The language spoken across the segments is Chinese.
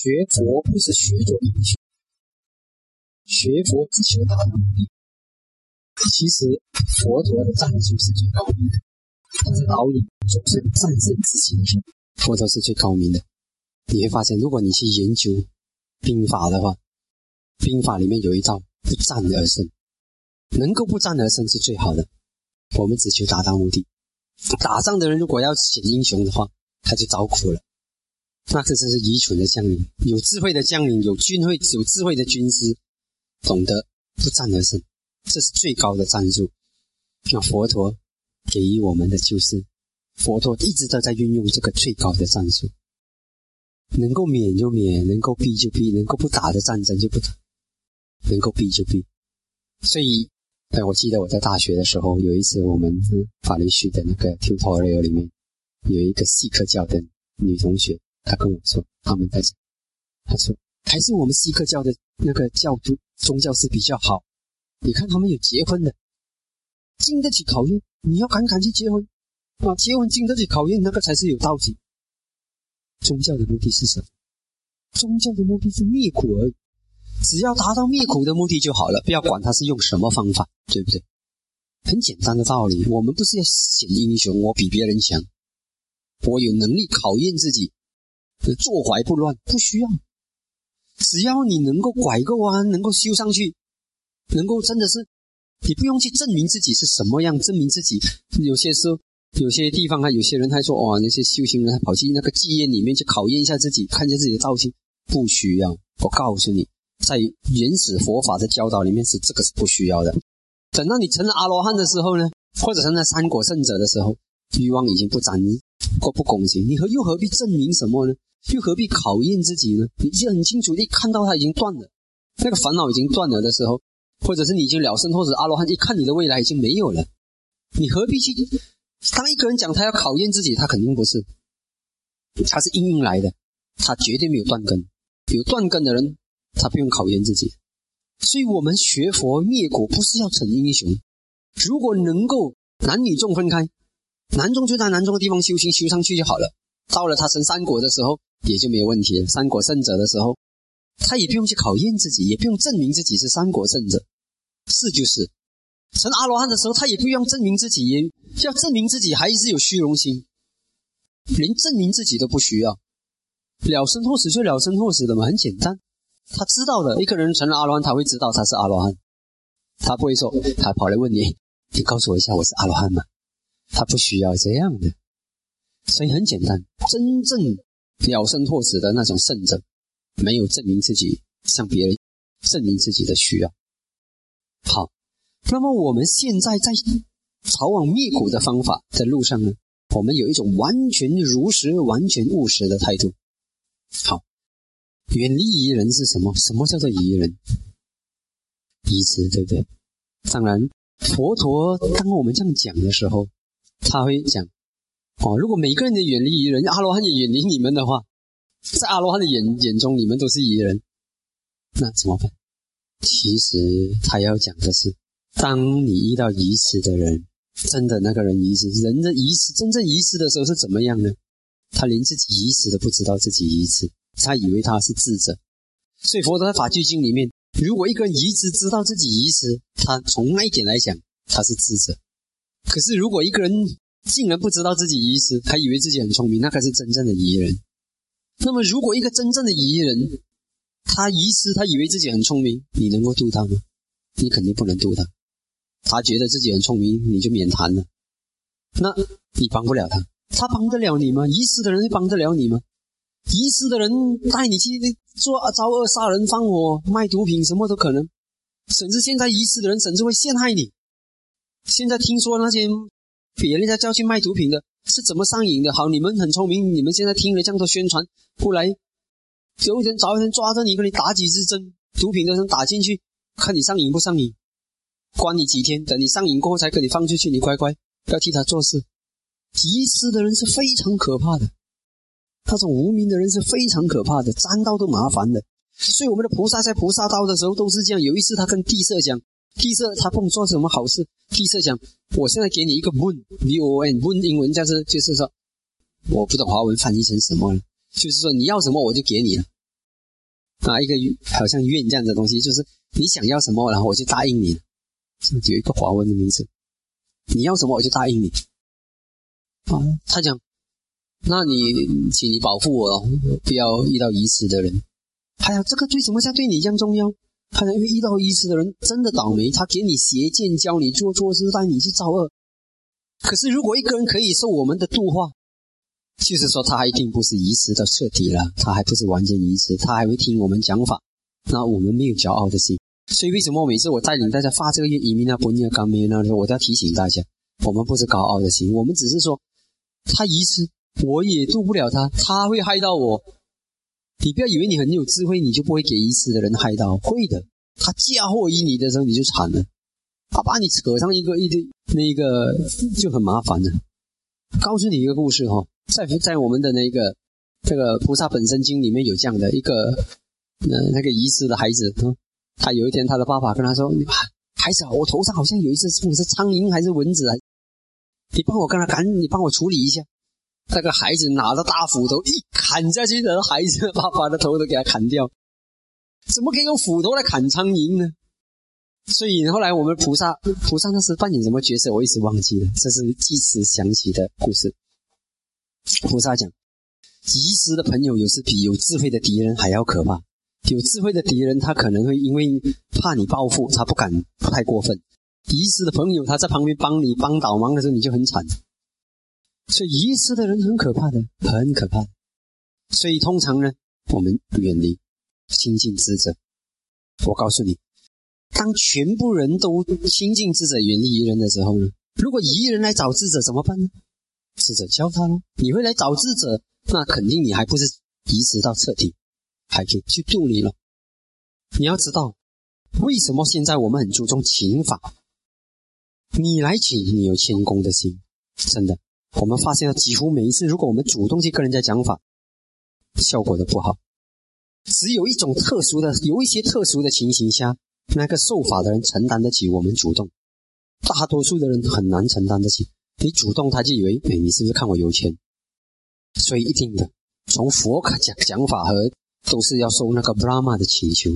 学佛不是学做英雄，学佛只求达到目的。其实佛陀的战术是最高明的，他的导引总是战胜自己的心。佛陀是最高明的。你会发现，如果你去研究兵法的话，兵法里面有一招不战而胜，能够不战而胜是最好的。我们只求达到目的。打仗的人如果要写英雄的话，他就遭苦了。那这真是愚蠢的将领，有智慧的将领，有军会，有智慧的军师，懂得不战而胜，这是最高的战术。那佛陀给予我们的就是，佛陀一直都在运用这个最高的战术，能够免就免，能够避就避，能够不打的战争就不打，能够避就避。所以，哎，我记得我在大学的时候，有一次我们法律系的那个 tutorial 里面，有一个细课教的女同学。他跟我说，他们在讲，他说还是我们锡克教的那个教徒宗教是比较好。你看他们有结婚的，经得起考验，你要敢敢去结婚啊！结婚经得起考验，那个才是有道理。宗教的目的是什么？宗教的目的是灭苦而已，只要达到灭苦的目的就好了，不要管他是用什么方法，对不对？很简单的道理，我们不是要显英雄，我比别人强，我有能力考验自己。坐怀不乱，不需要。只要你能够拐个弯，能够修上去，能够真的是，你不用去证明自己是什么样，证明自己。有些时候，有些地方啊，有些人还说，哇，那些修行人还跑去那个妓院里面去考验一下自己，看一下自己的造型，不需要。我告诉你，在原始佛法的教导里面，是这个是不需要的。等到你成了阿罗汉的时候呢，或者成了三果圣者的时候，欲望已经不沾或不恭敬，你何又何必证明什么呢？又何必考验自己呢？你已经很清楚，一看到他已经断了，那个烦恼已经断了的时候，或者是你已经了生，或者阿罗汉一看你的未来已经没有了，你何必去？当一个人讲他要考验自己，他肯定不是，他是应运来的，他绝对没有断根。有断根的人，他不用考验自己。所以我们学佛灭苦，不是要逞英雄。如果能够男女众分开，男众就在男众的地方修行，修上去就好了。到了他成三国的时候。也就没有问题了。三国圣者的时候，他也不用去考验自己，也不用证明自己是三国圣者，是就是。成阿罗汉的时候，他也不用证明自己，要证明自己还是有虚荣心，连证明自己都不需要，了生或死就了生或死的嘛，很简单。他知道的，一个人成了阿罗汉，他会知道他是阿罗汉，他不会说他跑来问你，你告诉我一下我是阿罗汉吗？他不需要这样的，所以很简单，真正。了生脱死的那种圣者，没有证明自己向别人证明自己的需要。好，那么我们现在在朝往灭苦的方法的路上呢，我们有一种完全如实、完全务实的态度。好，远离疑人是什么？什么叫做疑人？疑词，对不对？当然，佛陀当我们这样讲的时候，他会讲。哦，如果每个人都远离愚人，阿罗汉也远离你们的话，在阿罗汉的眼眼中，你们都是愚人，那怎么办？其实他要讲的是，当你遇到疑痴的人，真的那个人疑痴，人的疑痴，真正疑痴的时候是怎么样呢？他连自己疑痴都不知道自己疑痴，他以为他是智者。所以佛陀在法句经里面，如果一个人疑痴知道自己疑痴，他从那一点来讲，他是智者。可是如果一个人，竟然不知道自己遗失，还以为自己很聪明，那才是真正的疑人。那么，如果一个真正的疑人，他遗失，他以为自己很聪明，你能够渡他吗？你肯定不能渡他。他觉得自己很聪明，你就免谈了。那你帮不了他，他帮得了你吗？遗失的人会帮得了你吗？遗失的人带你去做招恶、杀人、放火、卖毒品，什么都可能。甚至现在遗失的人，甚至会陷害你。现在听说那些。别人家叫去卖毒品的，是怎么上瘾的？好，你们很聪明，你们现在听了这样多宣传，后来有一天找一天抓着你，给你打几支针，毒品的人打进去，看你上瘾不上瘾，关你几天，等你上瘾过后才给你放出去，你乖乖要替他做事。集施的人是非常可怕的，那种无名的人是非常可怕的，沾到都麻烦的。所以我们的菩萨在菩萨道的时候都是这样。有一次他跟地色讲。地色他不做什么好事。地色讲，我现在给你一个 moon，v o n moon 英文就是就是说，我不懂华文翻译成什么，就是说你要什么我就给你了。啊，一个好像愿这样的东西，就是你想要什么，然后我就答应你。有一个华文的名字，你要什么我就答应你。啊，他讲，那你请你保护我哦，不要遇到疑似的人。还有这个对什么像对你一样重要？他讲因为遇到疑似的人真的倒霉，他给你邪见，教你做错事，带你去造恶。可是如果一个人可以受我们的度化，就是说他一定不是疑似的彻底了，他还不是完全疑似，他还会听我们讲法。那我们没有骄傲的心。所以为什么每次我带领大家发这个愿移民啊、不念刚面呢？我都要提醒大家，我们不是高傲的心，我们只是说，他遗失，我也渡不了他，他会害到我。你不要以为你很有智慧，你就不会给遗失的人害到，会的。他嫁祸于你的时候，你就惨了。他把你扯上一个一堆那个就很麻烦了。告诉你一个故事哈，在在我们的那个这个菩萨本身经里面有这样的一个呃那个遗失的孩子。他有一天，他的爸爸跟他说：“孩子，我头上好像有一只是是苍蝇还是蚊子啊？你帮我跟他赶，你帮我处理一下。”那个孩子拿着大斧头一砍下去，然后孩子爸爸的头都给他砍掉。怎么可以用斧头来砍苍蝇呢？所以后来我们菩萨，菩萨那时扮演什么角色，我一直忘记了。这是即时想起的故事。菩萨讲，遗失的朋友有时比有智慧的敌人还要可怕。有智慧的敌人，他可能会因为怕你报复，他不敢太过分。遗失的朋友，他在旁边帮你帮倒忙的时候，你就很惨。所以遗失的人很可怕的，很可怕。所以通常呢，我们远离亲近智者。我告诉你，当全部人都亲近智者，远离愚人的时候呢，如果愚人来找智者怎么办呢？智者教他喽。你会来找智者，那肯定你还不是移植到彻底。还可以去度你了。你要知道，为什么现在我们很注重请法？你来请，你有谦恭的心，真的。我们发现了，几乎每一次，如果我们主动去跟人家讲法，效果都不好。只有一种特殊的，有一些特殊的情形下，那个受法的人承担得起我们主动。大多数的人很难承担得起。你主动，他就以为，哎，你是不是看我有钱？所以一定的，从佛讲讲法和。都是要受那个 Brahma 的请求，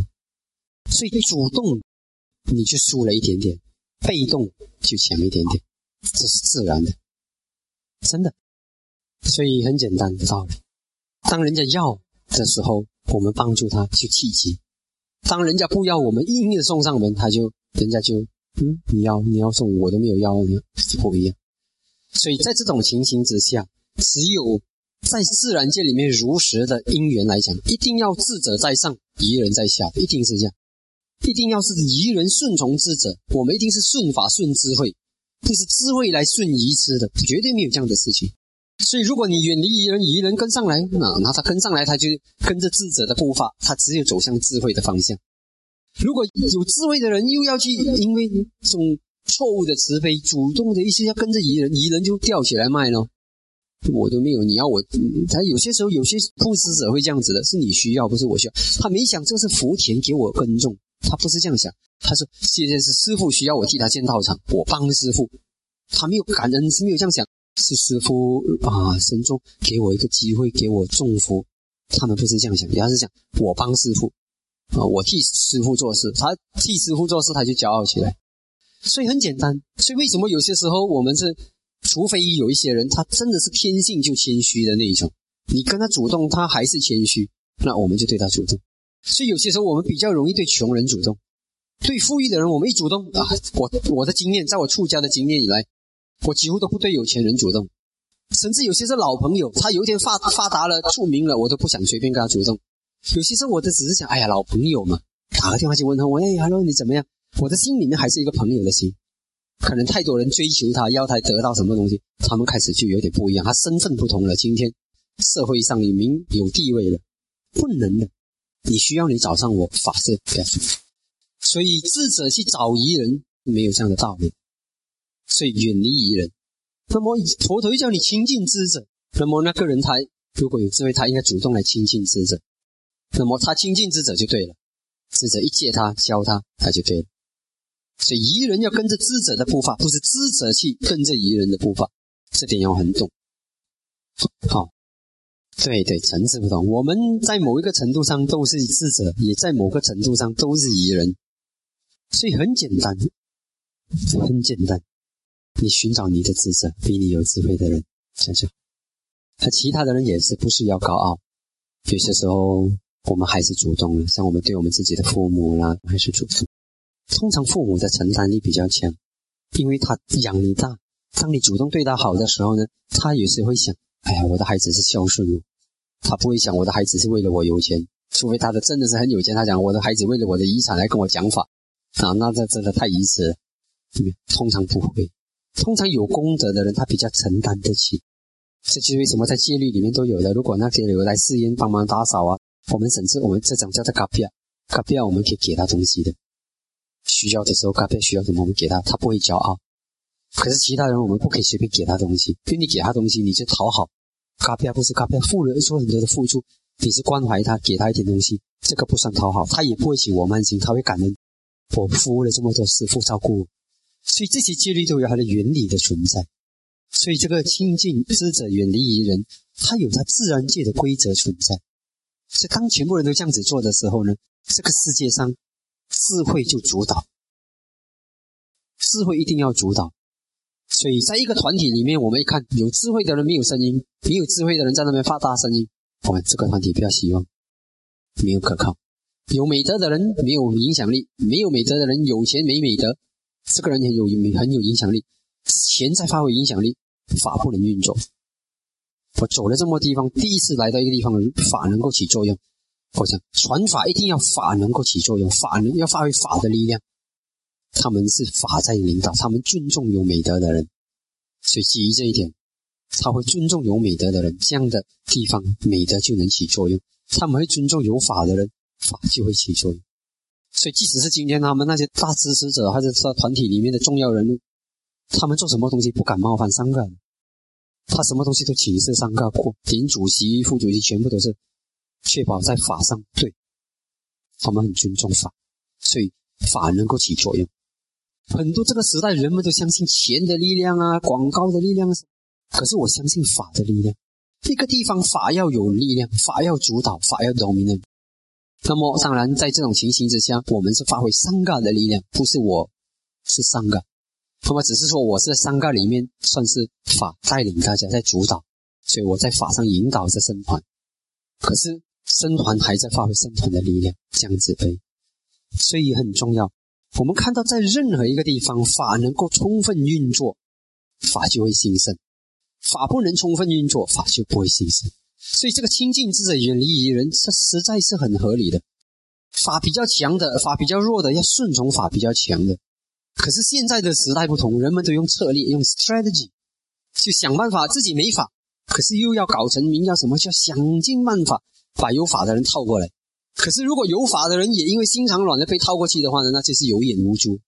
所以主动你就输了一点点，被动就强一点点，这是自然的，真的。所以很简单的道理，当人家要的时候，我们帮助他去契机；当人家不要，我们硬硬的送上门，他就人家就嗯，你要你要送我都没有要，你不一样。所以在这种情形之下，只有。在自然界里面，如实的因缘来讲，一定要智者在上，愚人在下，一定是这样。一定要是愚人顺从智者，我们一定是顺法顺智慧，就是智慧来瞬移吃的，绝对没有这样的事情。所以，如果你远离愚人，愚人跟上来，那那他跟上来，他就跟着智者的步伐，他只有走向智慧的方向。如果有智慧的人又要去，因为这种错误的慈悲，主动的一些要跟着愚人，愚人就吊起来卖了。我都没有，你要我，他有些时候有些布施者会这样子的，是你需要，不是我需要。他没想这是福田给我耕种，他不是这样想。他说现在是师傅需要我替他建道场，我帮师傅。他没有感恩，是没有这样想，是师傅啊，神宗给我一个机会，给我种福。他们不是这样想，而是想我帮师傅啊，我替师傅做事。他替师傅做事，他就骄傲起来。所以很简单，所以为什么有些时候我们是？除非有一些人，他真的是天性就谦虚的那一种，你跟他主动，他还是谦虚，那我们就对他主动。所以有些时候我们比较容易对穷人主动，对富裕的人，我们一主动啊，我我的经验，在我出家的经验以来，我几乎都不对有钱人主动，甚至有些是老朋友，他有一天发发达了、出名了，我都不想随便跟他主动。有些时候我都只是想，哎呀，老朋友嘛，打个电话去问他，喂，hello，你怎么样？我的心里面还是一个朋友的心。可能太多人追求他，要他得到什么东西，他们开始就有点不一样。他身份不同了，今天社会上有名有地位了，不能的。你需要你找上我法师，所以智者去找愚人没有这样的道理，所以远离愚人。那么佛陀叫你亲近智者，那么那个人他如果有智慧，他应该主动来亲近智者。那么他亲近智者就对了，智者一借他教他，他就对了。所以愚人要跟着知者的步伐，不是知者去跟着愚人的步伐，这点要很懂。好，对对，层次不同。我们在某一个程度上都是智者，也在某个程度上都是愚人，所以很简单，很简单。你寻找你的智者，比你有智慧的人，想想。他其他的人也是不是要高傲？有些时候我们还是主动的，像我们对我们自己的父母啦，还是主动。通常父母的承担力比较强，因为他养你大。当你主动对他好的时候呢，他有时会想。哎呀，我的孩子是孝顺的，他不会想我的孩子是为了我有钱，除非他的真的是很有钱。他讲我的孩子为了我的遗产来跟我讲法啊，那这真的太愚痴了。通常不会，通常有功德的人他比较承担得起。这就是为什么在戒律里面都有的。如果那些有来寺院帮忙打扫啊，我们甚至我们这种叫做卡比亚，卡比亚我们可以给他东西的，需要的时候卡比亚需要什么我们给他，他不会骄傲。可是其他人，我们不可以随便给他东西，因为你给他东西，你就讨好。卡皮亚不是卡皮亚，付了说很多的付出，你是关怀他，给他一点东西，这个不算讨好，他也不会起我慢心，他会感恩。我服务了这么多师傅照顾我，所以这些戒律都有它的原理的存在。所以这个亲近知者，远离愚人，它有它自然界的规则存在。所以当全部人都这样子做的时候呢，这个世界上智慧就主导，智慧一定要主导。所以在一个团体里面，我们一看有智慧的人没有声音，没有智慧的人在那边发大声音，我们这个团体比较希望没有可靠。有美德的人没有影响力，没有美德的人有钱没美德，这个人很有很有影响力，钱在发挥影响力，法不能运作。我走了这么地方，第一次来到一个地方，法能够起作用。我想传法一定要法能够起作用，法能要发挥法的力量。他们是法在领导，他们尊重有美德的人，所以基于这一点，他会尊重有美德的人，这样的地方美德就能起作用。他们会尊重有法的人，法就会起作用。所以即使是今天他们那些大支持者，或者是团体里面的重要人物，他们做什么东西不敢冒犯三个人，他什么东西都请示三个过，连主席、副主席全部都是确保在法上对，他们很尊重法，所以法能够起作用。很多这个时代人们都相信钱的力量啊，广告的力量。可是我相信法的力量。一个地方法要有力量，法要主导，法要 dominant。那么当然，在这种情形之下，我们是发挥三个的力量，不是我是三个。那么只是说我是三个里面算是法带领大家在主导，所以我在法上引导着僧团。可是僧团还在发挥僧团的力量，这样子而已。所以很重要。我们看到，在任何一个地方，法能够充分运作，法就会兴盛；法不能充分运作，法就不会兴盛。所以，这个亲近之者远离愚人，这实在是很合理的。法比较强的，法比较弱的，要顺从法比较强的。可是现在的时代不同，人们都用策略，用 strategy，就想办法自己没法，可是又要搞成名，叫什么叫想尽办法把有法的人套过来。可是，如果有法的人也因为心肠软的被套过去的话呢？那就是有眼无珠。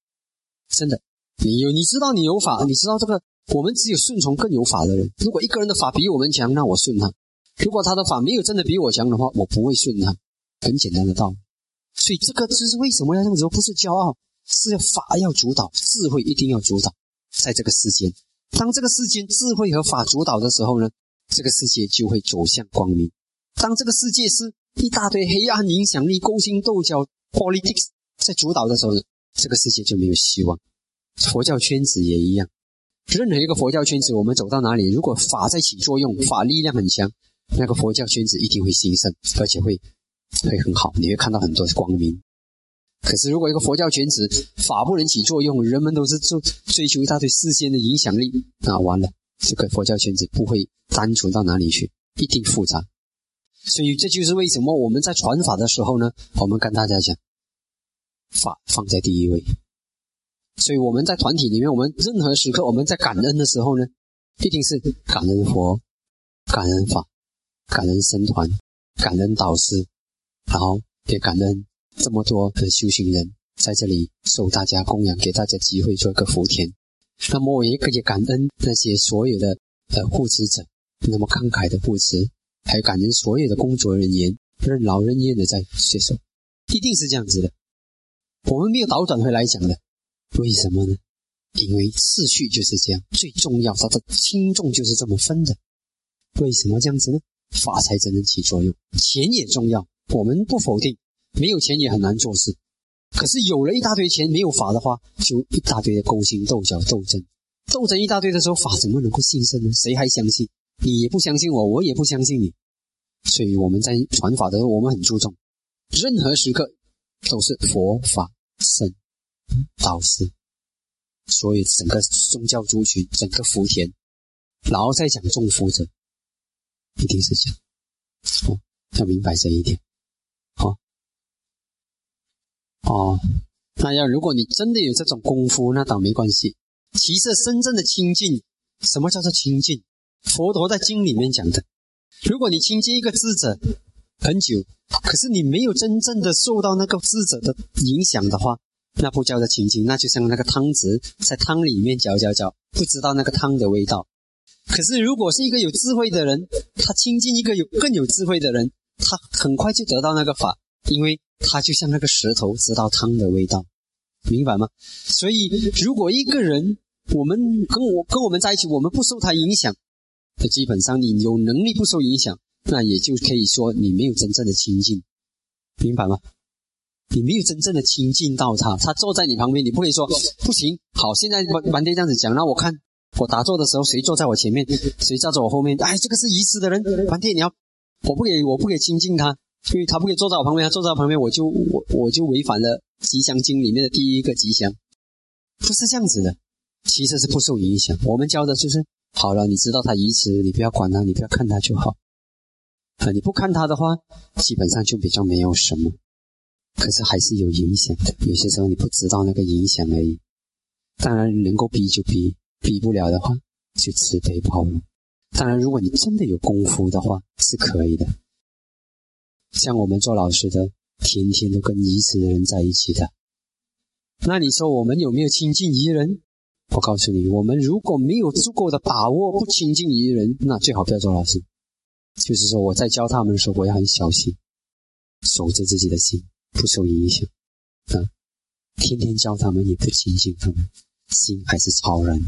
真的，你有你知道你有法，你知道这个，我们只有顺从更有法的人。如果一个人的法比我们强，那我顺他；如果他的法没有真的比我强的话，我不会顺他。很简单的道理。所以这个就是为什么要这样子？不是骄傲，是要法要主导，智慧一定要主导。在这个世间，当这个世间智慧和法主导的时候呢，这个世界就会走向光明。当这个世界是。一大堆黑暗影响力、勾心斗角、politics 在主导的时候，这个世界就没有希望。佛教圈子也一样，任何一个佛教圈子，我们走到哪里，如果法在起作用，法力量很强，那个佛教圈子一定会兴盛，而且会会很好，你会看到很多光明。可是，如果一个佛教圈子法不能起作用，人们都是追追求一大堆世间的影响力，那完了，这个佛教圈子不会单纯到哪里去，一定复杂。所以这就是为什么我们在传法的时候呢，我们跟大家讲，法放在第一位。所以我们在团体里面，我们任何时刻我们在感恩的时候呢，一定是感恩佛、感恩法、感恩僧团、感恩导师，然后也感恩这么多的修行人在这里受大家供养，给大家机会做一个福田。那么我也可以感恩那些所有的呃护持者，那么慷慨的护持。还有感恩所有的工作人员任劳任怨的在接受，一定是这样子的。我们没有倒转回来讲的，为什么呢？因为次序就是这样，最重要，它的轻重就是这么分的。为什么这样子呢？法才真正起作用。钱也重要，我们不否定，没有钱也很难做事。可是有了一大堆钱，没有法的话，就一大堆的勾心斗角、斗争，斗争一大堆的时候，法怎么能够兴盛呢？谁还相信？你也不相信我，我也不相信你。所以我们在传法的时候，我们很注重，任何时刻都是佛法僧导师，所以整个宗教族群、整个福田，然后再讲众福者，一定是这样。哦，要明白这一点。好，哦，那要如果你真的有这种功夫，那倒没关系。其实真正的清净，什么叫做清净？佛陀在经里面讲的。如果你亲近一个智者很久，可是你没有真正的受到那个智者的影响的话，那不叫做亲近，那就像那个汤匙在汤里面搅搅搅，不知道那个汤的味道。可是如果是一个有智慧的人，他亲近一个有更有智慧的人，他很快就得到那个法，因为他就像那个石头知道汤的味道，明白吗？所以如果一个人，我们跟我跟我们在一起，我们不受他影响。那基本上，你有能力不受影响，那也就可以说你没有真正的亲近，明白吗？你没有真正的亲近到他，他坐在你旁边，你不可以说不行。好，现在完完爹这样子讲，那我看我打坐的时候，谁坐在我前面，谁站在我后面？哎，这个是遗失的人，完爹你要，我不给我不给亲近他，因为他不可以坐在我旁边，他坐在我旁边，我就我我就违反了《吉祥经》里面的第一个吉祥，不是这样子的，其实是不受影响。我们教的就是。好了，你知道他遗词，你不要管他，你不要看他就好。啊，你不看他的话，基本上就比较没有什么。可是还是有影响的，有些时候你不知道那个影响而已。当然，能够逼就逼，逼不了的话就慈悲包容。当然，如果你真的有功夫的话，是可以的。像我们做老师的，天天都跟遗词的人在一起的，那你说我们有没有亲近遗人？我告诉你，我们如果没有足够的把握，不亲近于人，那最好不要做老师。就是说，我在教他们的时候，我要很小心，守着自己的心，不受影响。啊，天天教他们也不亲近他们，心还是超然。